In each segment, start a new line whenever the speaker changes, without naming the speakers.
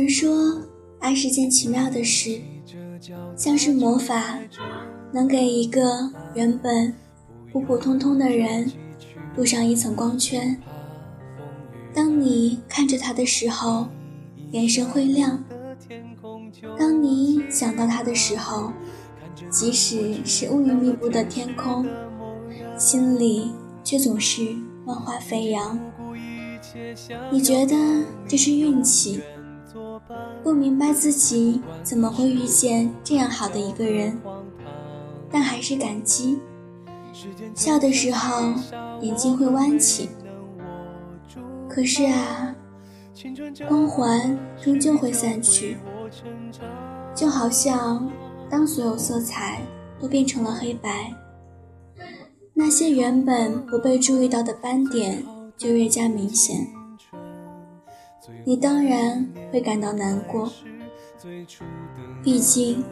有人说，爱是件奇妙的事，像是魔法，能给一个原本普普通通的人镀上一层光圈。当你看着他的时候，眼神会亮；当你想到他的时候，即使是乌云密布的天空，心里却总是万花飞扬。你觉得这是运气？不明白自己怎么会遇见这样好的一个人，但还是感激。笑的时候眼睛会弯起，可是啊，光环终究会散去，就好像当所有色彩都变成了黑白，那些原本不被注意到的斑点就越加明显。你当然会感到难过，毕竟，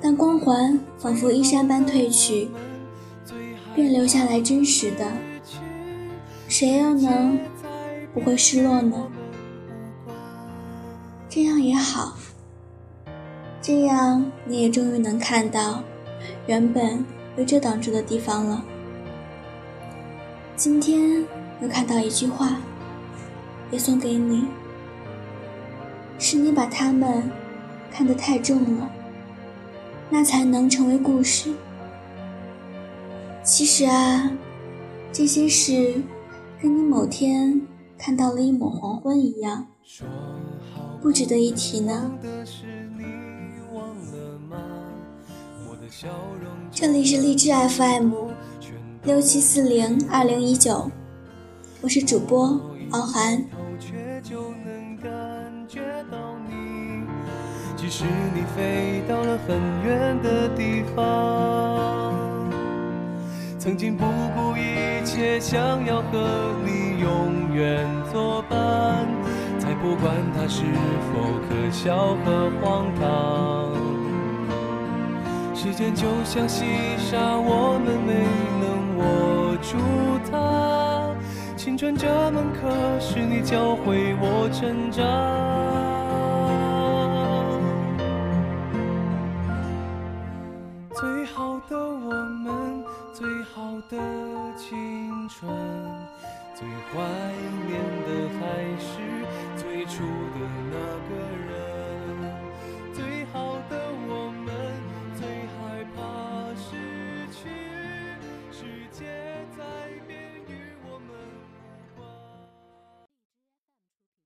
当光环仿佛衣衫般褪去，便留下来真实的，谁又能不会失落呢？这样也好，这样你也终于能看到原本被遮挡住的地方了。今天又看到一句话，也送给你。是你把他们看得太重了，那才能成为故事。其实啊，这些事跟你某天看到了一抹黄昏一样，不值得一提呢。这里是荔枝 FM 六七四零二零一九，我是主播敖涵。
即使你飞到了很远的地方，曾经不顾一切想要和你永远作伴，才不管它是否可笑和荒唐。时间就像细沙，我们没能握住它。青春这门课，是你教会我成长。好的我们，最好的青春，最怀念的还是最初的那个人。